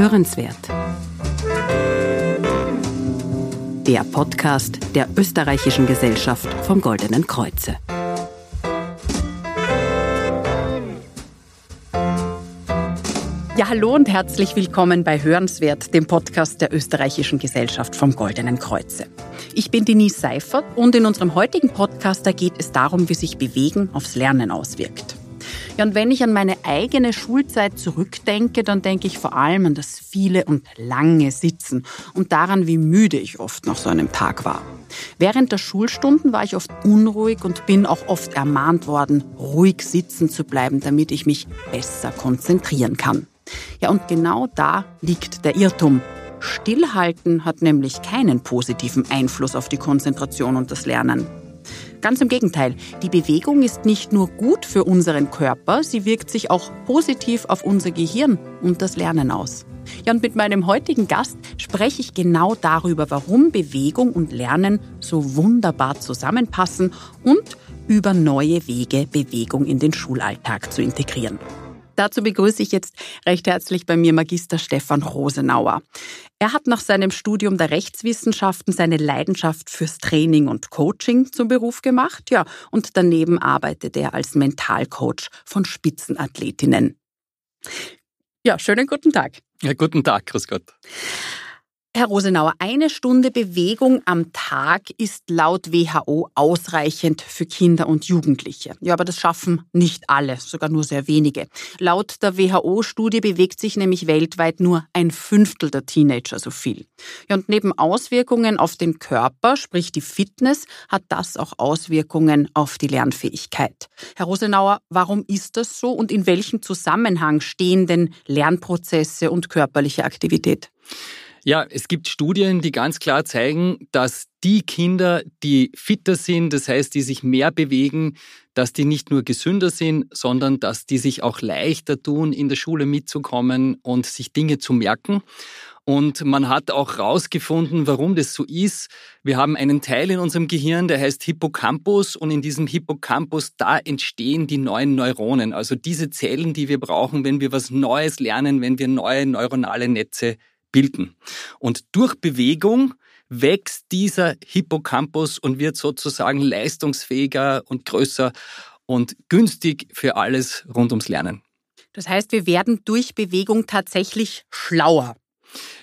Hörenswert. Der Podcast der Österreichischen Gesellschaft vom Goldenen Kreuze. Ja, hallo und herzlich willkommen bei Hörenswert, dem Podcast der Österreichischen Gesellschaft vom Goldenen Kreuze. Ich bin Denise Seifert und in unserem heutigen Podcast da geht es darum, wie sich Bewegen aufs Lernen auswirkt. Ja, und wenn ich an meine eigene Schulzeit zurückdenke, dann denke ich vor allem an das viele und lange Sitzen und daran, wie müde ich oft nach so einem Tag war. Während der Schulstunden war ich oft unruhig und bin auch oft ermahnt worden, ruhig sitzen zu bleiben, damit ich mich besser konzentrieren kann. Ja, und genau da liegt der Irrtum. Stillhalten hat nämlich keinen positiven Einfluss auf die Konzentration und das Lernen. Ganz im Gegenteil, die Bewegung ist nicht nur gut für unseren Körper, sie wirkt sich auch positiv auf unser Gehirn und das Lernen aus. Ja, und mit meinem heutigen Gast spreche ich genau darüber, warum Bewegung und Lernen so wunderbar zusammenpassen und über neue Wege, Bewegung in den Schulalltag zu integrieren. Dazu begrüße ich jetzt recht herzlich bei mir Magister Stefan Rosenauer. Er hat nach seinem Studium der Rechtswissenschaften seine Leidenschaft fürs Training und Coaching zum Beruf gemacht, ja, und daneben arbeitet er als Mentalcoach von Spitzenathletinnen. Ja, schönen guten Tag. Ja, guten Tag, grüß Gott. Herr Rosenauer, eine Stunde Bewegung am Tag ist laut WHO ausreichend für Kinder und Jugendliche. Ja, aber das schaffen nicht alle, sogar nur sehr wenige. Laut der WHO-Studie bewegt sich nämlich weltweit nur ein Fünftel der Teenager so viel. Ja, und neben Auswirkungen auf den Körper, sprich die Fitness, hat das auch Auswirkungen auf die Lernfähigkeit. Herr Rosenauer, warum ist das so und in welchem Zusammenhang stehen denn Lernprozesse und körperliche Aktivität? Ja, es gibt Studien, die ganz klar zeigen, dass die Kinder, die fitter sind, das heißt, die sich mehr bewegen, dass die nicht nur gesünder sind, sondern dass die sich auch leichter tun, in der Schule mitzukommen und sich Dinge zu merken. Und man hat auch herausgefunden, warum das so ist. Wir haben einen Teil in unserem Gehirn, der heißt Hippocampus und in diesem Hippocampus, da entstehen die neuen Neuronen, also diese Zellen, die wir brauchen, wenn wir was Neues lernen, wenn wir neue neuronale Netze bilden. Und durch Bewegung wächst dieser Hippocampus und wird sozusagen leistungsfähiger und größer und günstig für alles rund ums Lernen. Das heißt, wir werden durch Bewegung tatsächlich schlauer.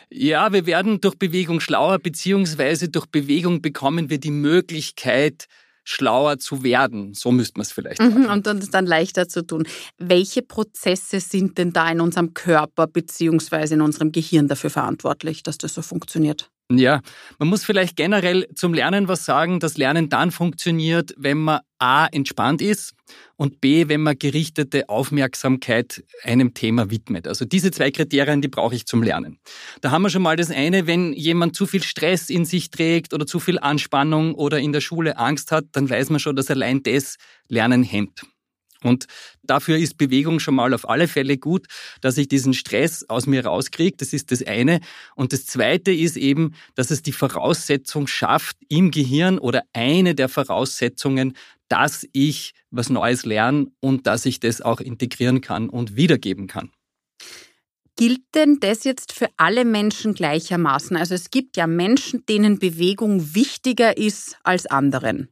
Ja, wir werden durch Bewegung schlauer, beziehungsweise durch Bewegung bekommen wir die Möglichkeit, schlauer zu werden. So müsste man es vielleicht mhm, sagen. Und dann ist dann leichter zu tun. Welche Prozesse sind denn da in unserem Körper bzw. in unserem Gehirn dafür verantwortlich, dass das so funktioniert? Ja, man muss vielleicht generell zum Lernen was sagen, dass Lernen dann funktioniert, wenn man A entspannt ist und B, wenn man gerichtete Aufmerksamkeit einem Thema widmet. Also diese zwei Kriterien, die brauche ich zum Lernen. Da haben wir schon mal das eine, wenn jemand zu viel Stress in sich trägt oder zu viel Anspannung oder in der Schule Angst hat, dann weiß man schon, dass allein das Lernen hemmt. Und dafür ist Bewegung schon mal auf alle Fälle gut, dass ich diesen Stress aus mir rauskriege. Das ist das eine. Und das zweite ist eben, dass es die Voraussetzung schafft im Gehirn oder eine der Voraussetzungen, dass ich was Neues lerne und dass ich das auch integrieren kann und wiedergeben kann. Gilt denn das jetzt für alle Menschen gleichermaßen? Also es gibt ja Menschen, denen Bewegung wichtiger ist als anderen.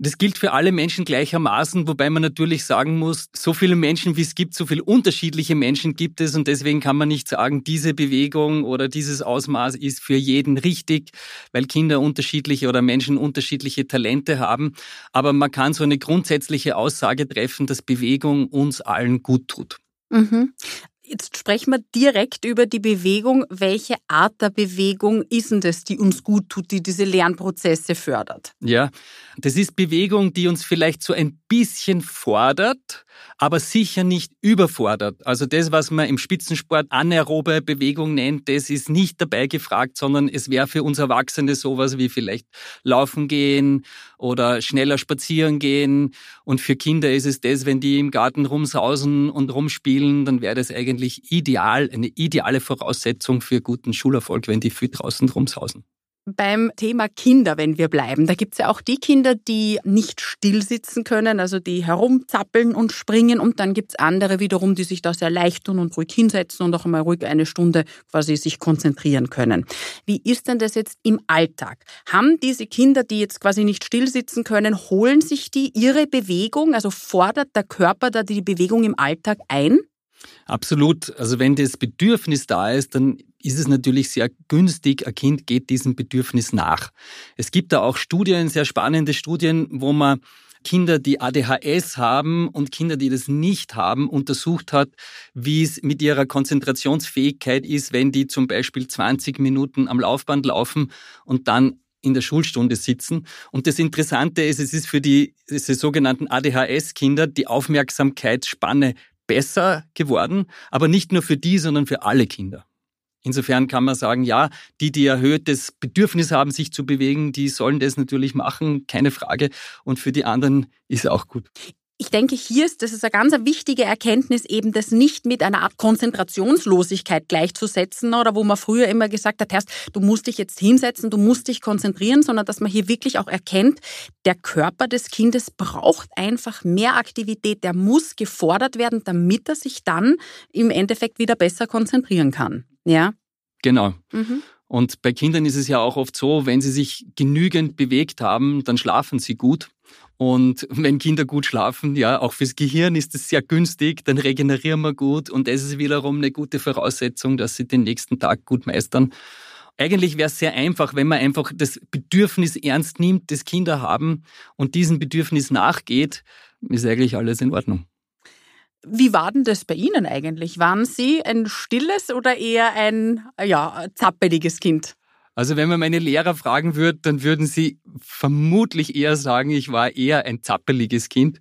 Das gilt für alle Menschen gleichermaßen, wobei man natürlich sagen muss, so viele Menschen wie es gibt, so viele unterschiedliche Menschen gibt es und deswegen kann man nicht sagen, diese Bewegung oder dieses Ausmaß ist für jeden richtig, weil Kinder unterschiedliche oder Menschen unterschiedliche Talente haben. Aber man kann so eine grundsätzliche Aussage treffen, dass Bewegung uns allen gut tut. Mhm. Jetzt sprechen wir direkt über die Bewegung. Welche Art der Bewegung ist denn das, die uns gut tut, die diese Lernprozesse fördert? Ja, das ist Bewegung, die uns vielleicht so ein bisschen fordert, aber sicher nicht überfordert. Also das, was man im Spitzensport anaerobe Bewegung nennt, das ist nicht dabei gefragt, sondern es wäre für uns Erwachsene sowas wie vielleicht laufen gehen oder schneller spazieren gehen. Und für Kinder ist es das, wenn die im Garten rumsausen und rumspielen, dann wäre das eigentlich ideal, eine ideale Voraussetzung für guten Schulerfolg, wenn die viel draußen rumsausen. beim Thema Kinder, wenn wir bleiben. Da gibt's ja auch die Kinder, die nicht still sitzen können, also die herumzappeln und springen. Und dann gibt's andere wiederum, die sich da sehr leicht tun und ruhig hinsetzen und auch einmal ruhig eine Stunde quasi sich konzentrieren können. Wie ist denn das jetzt im Alltag? Haben diese Kinder, die jetzt quasi nicht still sitzen können, holen sich die ihre Bewegung? Also fordert der Körper da die Bewegung im Alltag ein? Absolut. Also wenn das Bedürfnis da ist, dann ist es natürlich sehr günstig, ein Kind geht diesem Bedürfnis nach. Es gibt da auch Studien, sehr spannende Studien, wo man Kinder, die ADHS haben und Kinder, die das nicht haben, untersucht hat, wie es mit ihrer Konzentrationsfähigkeit ist, wenn die zum Beispiel 20 Minuten am Laufband laufen und dann in der Schulstunde sitzen. Und das Interessante ist, es ist für die, diese sogenannten ADHS-Kinder die Aufmerksamkeitsspanne besser geworden, aber nicht nur für die, sondern für alle Kinder. Insofern kann man sagen, ja, die, die erhöhtes Bedürfnis haben, sich zu bewegen, die sollen das natürlich machen, keine Frage. Und für die anderen ist auch gut ich denke, hier ist das ist eine ganz wichtige Erkenntnis, eben das nicht mit einer Art Konzentrationslosigkeit gleichzusetzen oder wo man früher immer gesagt hat, Herrst, du musst dich jetzt hinsetzen, du musst dich konzentrieren, sondern dass man hier wirklich auch erkennt, der Körper des Kindes braucht einfach mehr Aktivität, der muss gefordert werden, damit er sich dann im Endeffekt wieder besser konzentrieren kann. Ja? Genau. Mhm. Und bei Kindern ist es ja auch oft so, wenn sie sich genügend bewegt haben, dann schlafen sie gut. Und wenn Kinder gut schlafen, ja, auch fürs Gehirn ist es sehr günstig, dann regenerieren wir gut und das ist wiederum eine gute Voraussetzung, dass sie den nächsten Tag gut meistern. Eigentlich wäre es sehr einfach, wenn man einfach das Bedürfnis ernst nimmt, das Kinder haben und diesem Bedürfnis nachgeht, ist eigentlich alles in Ordnung. Wie war denn das bei Ihnen eigentlich? Waren Sie ein stilles oder eher ein ja, zappeliges Kind? Also wenn man meine Lehrer fragen würde, dann würden sie vermutlich eher sagen, ich war eher ein zappeliges Kind.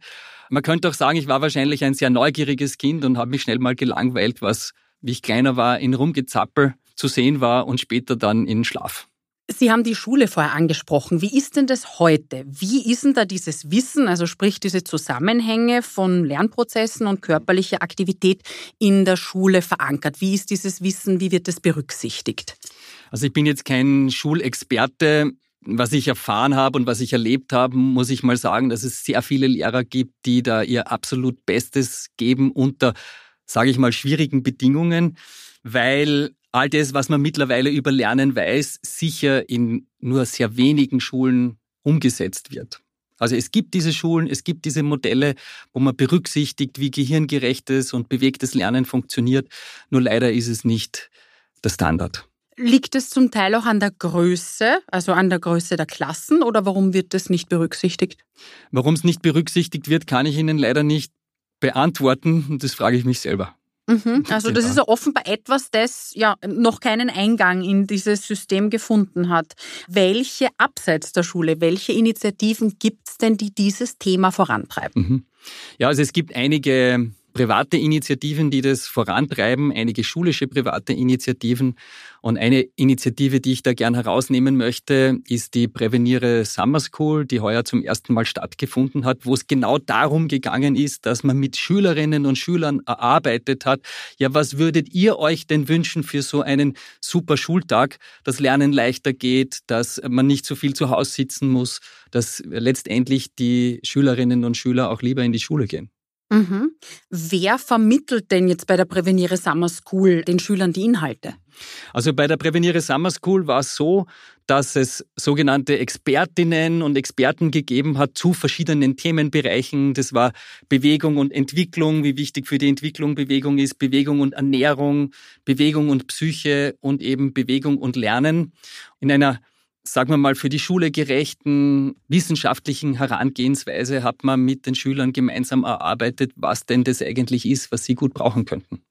Man könnte auch sagen, ich war wahrscheinlich ein sehr neugieriges Kind und habe mich schnell mal gelangweilt, was, wie ich kleiner war, in Rumgezappel zu sehen war und später dann in Schlaf. Sie haben die Schule vorher angesprochen. Wie ist denn das heute? Wie ist denn da dieses Wissen, also sprich diese Zusammenhänge von Lernprozessen und körperlicher Aktivität in der Schule verankert? Wie ist dieses Wissen, wie wird das berücksichtigt? Also ich bin jetzt kein Schulexperte. Was ich erfahren habe und was ich erlebt habe, muss ich mal sagen, dass es sehr viele Lehrer gibt, die da ihr absolut Bestes geben unter, sage ich mal, schwierigen Bedingungen, weil all das, was man mittlerweile über Lernen weiß, sicher in nur sehr wenigen Schulen umgesetzt wird. Also es gibt diese Schulen, es gibt diese Modelle, wo man berücksichtigt, wie gehirngerechtes und bewegtes Lernen funktioniert. Nur leider ist es nicht der Standard. Liegt es zum Teil auch an der Größe, also an der Größe der Klassen oder warum wird das nicht berücksichtigt? Warum es nicht berücksichtigt wird, kann ich Ihnen leider nicht beantworten. Das frage ich mich selber. Mhm, also das ist ja offenbar etwas, das ja noch keinen Eingang in dieses System gefunden hat. Welche abseits der Schule, welche Initiativen gibt es denn, die dieses Thema vorantreiben? Mhm. Ja, also es gibt einige private Initiativen, die das vorantreiben, einige schulische private Initiativen. Und eine Initiative, die ich da gern herausnehmen möchte, ist die Präveniere Summer School, die heuer zum ersten Mal stattgefunden hat, wo es genau darum gegangen ist, dass man mit Schülerinnen und Schülern erarbeitet hat. Ja, was würdet ihr euch denn wünschen für so einen super Schultag, dass Lernen leichter geht, dass man nicht so viel zu Hause sitzen muss, dass letztendlich die Schülerinnen und Schüler auch lieber in die Schule gehen? Mhm. Wer vermittelt denn jetzt bei der Präveniere Summer School den Schülern die Inhalte? Also bei der Präveniere Summer School war es so, dass es sogenannte Expertinnen und Experten gegeben hat zu verschiedenen Themenbereichen. Das war Bewegung und Entwicklung, wie wichtig für die Entwicklung Bewegung ist, Bewegung und Ernährung, Bewegung und Psyche und eben Bewegung und Lernen. In einer sagen wir mal, für die Schule gerechten wissenschaftlichen Herangehensweise hat man mit den Schülern gemeinsam erarbeitet, was denn das eigentlich ist, was sie gut brauchen könnten.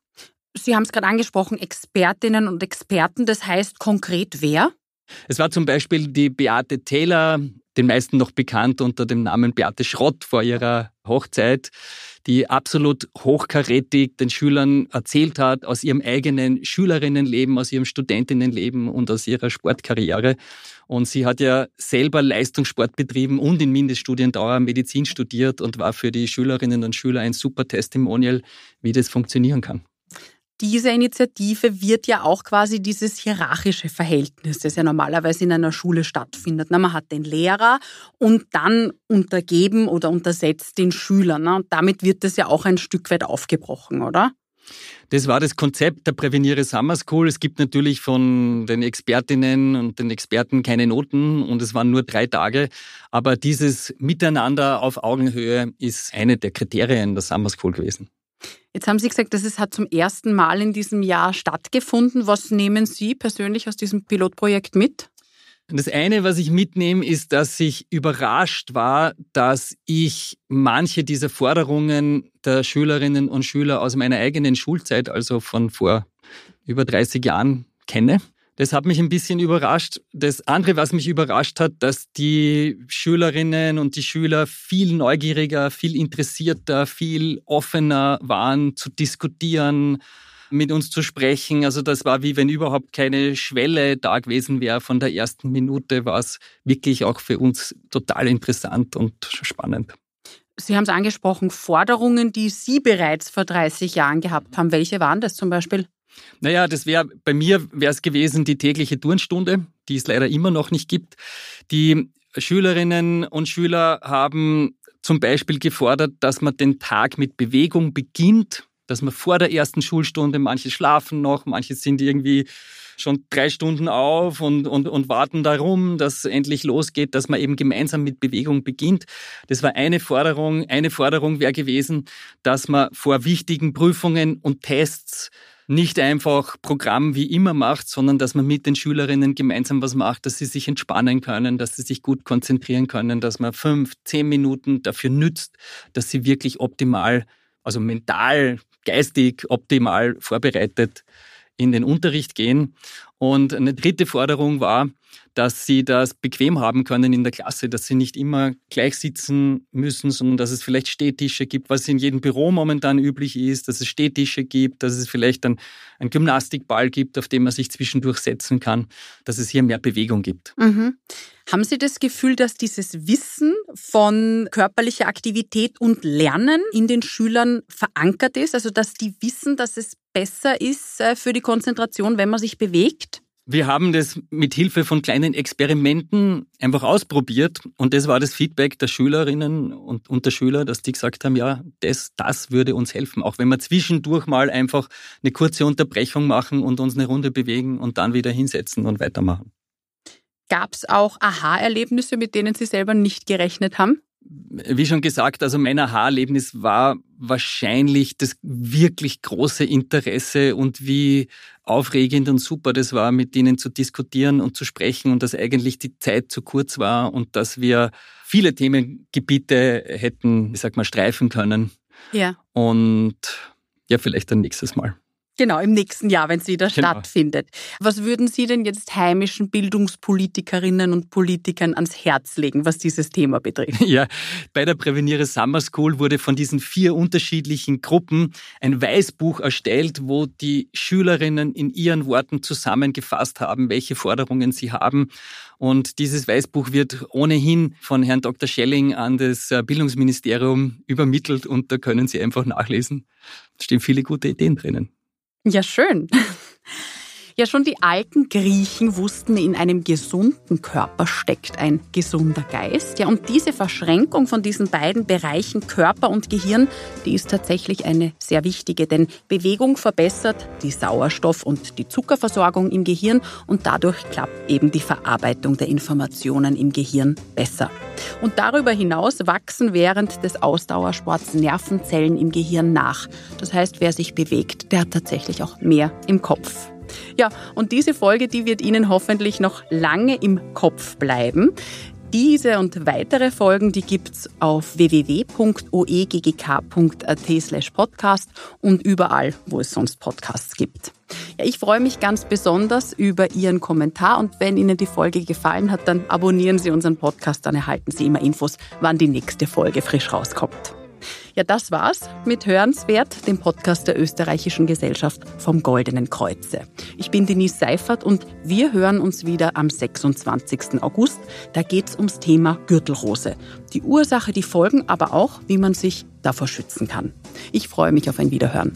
Sie haben es gerade angesprochen, Expertinnen und Experten, das heißt konkret wer? Es war zum Beispiel die Beate Taylor, den meisten noch bekannt unter dem Namen Beate Schrott vor ihrer Hochzeit, die absolut hochkarätig den Schülern erzählt hat aus ihrem eigenen Schülerinnenleben, aus ihrem Studentinnenleben und aus ihrer Sportkarriere. Und sie hat ja selber Leistungssport betrieben und in Mindeststudiendauer Medizin studiert und war für die Schülerinnen und Schüler ein super Testimonial, wie das funktionieren kann. Diese Initiative wird ja auch quasi dieses hierarchische Verhältnis, das ja normalerweise in einer Schule stattfindet. Man hat den Lehrer und dann untergeben oder untersetzt den Schüler. Und damit wird das ja auch ein Stück weit aufgebrochen, oder? Das war das Konzept der Präveniere Summer School. Es gibt natürlich von den Expertinnen und den Experten keine Noten und es waren nur drei Tage. Aber dieses Miteinander auf Augenhöhe ist eine der Kriterien der Summer School gewesen. Jetzt haben Sie gesagt, dass es hat zum ersten Mal in diesem Jahr stattgefunden. Was nehmen Sie persönlich aus diesem Pilotprojekt mit? Das eine, was ich mitnehme, ist, dass ich überrascht war, dass ich manche dieser Forderungen der Schülerinnen und Schüler aus meiner eigenen Schulzeit, also von vor über 30 Jahren, kenne. Das hat mich ein bisschen überrascht. Das andere, was mich überrascht hat, dass die Schülerinnen und die Schüler viel neugieriger, viel interessierter, viel offener waren zu diskutieren, mit uns zu sprechen. Also das war wie wenn überhaupt keine Schwelle da gewesen wäre. Von der ersten Minute war es wirklich auch für uns total interessant und spannend. Sie haben es angesprochen, Forderungen, die Sie bereits vor 30 Jahren gehabt haben. Welche waren das zum Beispiel? Naja, das wäre bei mir wäre es gewesen die tägliche Turnstunde, die es leider immer noch nicht gibt. Die Schülerinnen und Schüler haben zum Beispiel gefordert, dass man den Tag mit Bewegung beginnt dass man vor der ersten Schulstunde, manche schlafen noch, manche sind irgendwie schon drei Stunden auf und, und, und warten darum, dass endlich losgeht, dass man eben gemeinsam mit Bewegung beginnt. Das war eine Forderung. Eine Forderung wäre gewesen, dass man vor wichtigen Prüfungen und Tests nicht einfach Programm wie immer macht, sondern dass man mit den Schülerinnen gemeinsam was macht, dass sie sich entspannen können, dass sie sich gut konzentrieren können, dass man fünf, zehn Minuten dafür nützt, dass sie wirklich optimal, also mental geistig optimal vorbereitet in den Unterricht gehen. Und eine dritte Forderung war, dass sie das bequem haben können in der Klasse, dass sie nicht immer gleich sitzen müssen, sondern dass es vielleicht Stehtische gibt, was in jedem Büro momentan üblich ist, dass es Stehtische gibt, dass es vielleicht ein, ein Gymnastikball gibt, auf dem man sich zwischendurch setzen kann, dass es hier mehr Bewegung gibt. Mhm. Haben Sie das Gefühl, dass dieses Wissen von körperlicher Aktivität und Lernen in den Schülern verankert ist? Also dass die wissen, dass es besser ist äh, für die Konzentration, wenn man sich bewegt? Wir haben das mit Hilfe von kleinen Experimenten einfach ausprobiert und das war das Feedback der Schülerinnen und, und der Schüler, dass die gesagt haben, ja, das, das würde uns helfen. Auch wenn wir zwischendurch mal einfach eine kurze Unterbrechung machen und uns eine Runde bewegen und dann wieder hinsetzen und weitermachen. Gab es auch Aha-Erlebnisse, mit denen Sie selber nicht gerechnet haben? Wie schon gesagt, also mein Aha-Erlebnis war wahrscheinlich das wirklich große Interesse und wie aufregend und super das war, mit ihnen zu diskutieren und zu sprechen und dass eigentlich die Zeit zu kurz war und dass wir viele Themengebiete hätten, ich sag mal, streifen können. Ja. Und ja, vielleicht dann nächstes Mal. Genau, im nächsten Jahr, wenn es wieder genau. stattfindet. Was würden Sie denn jetzt heimischen Bildungspolitikerinnen und Politikern ans Herz legen, was dieses Thema betrifft? Ja, bei der Präveniere Summer School wurde von diesen vier unterschiedlichen Gruppen ein Weißbuch erstellt, wo die Schülerinnen in ihren Worten zusammengefasst haben, welche Forderungen sie haben. Und dieses Weißbuch wird ohnehin von Herrn Dr. Schelling an das äh, Bildungsministerium übermittelt und da können Sie einfach nachlesen. Da stehen viele gute Ideen drinnen. Ja, schön. Ja, schon die alten Griechen wussten, in einem gesunden Körper steckt ein gesunder Geist. Ja, und diese Verschränkung von diesen beiden Bereichen Körper und Gehirn, die ist tatsächlich eine sehr wichtige, denn Bewegung verbessert die Sauerstoff- und die Zuckerversorgung im Gehirn und dadurch klappt eben die Verarbeitung der Informationen im Gehirn besser. Und darüber hinaus wachsen während des Ausdauersports Nervenzellen im Gehirn nach. Das heißt, wer sich bewegt, der hat tatsächlich auch mehr im Kopf. Ja, und diese Folge, die wird Ihnen hoffentlich noch lange im Kopf bleiben. Diese und weitere Folgen, die gibt's auf www.oeggk.at slash podcast und überall, wo es sonst Podcasts gibt. Ja, ich freue mich ganz besonders über Ihren Kommentar und wenn Ihnen die Folge gefallen hat, dann abonnieren Sie unseren Podcast, dann erhalten Sie immer Infos, wann die nächste Folge frisch rauskommt. Ja, das war's mit Hörenswert, dem Podcast der Österreichischen Gesellschaft vom Goldenen Kreuze. Ich bin Denise Seifert und wir hören uns wieder am 26. August. Da geht's ums Thema Gürtelrose. Die Ursache, die Folgen, aber auch, wie man sich davor schützen kann. Ich freue mich auf ein Wiederhören.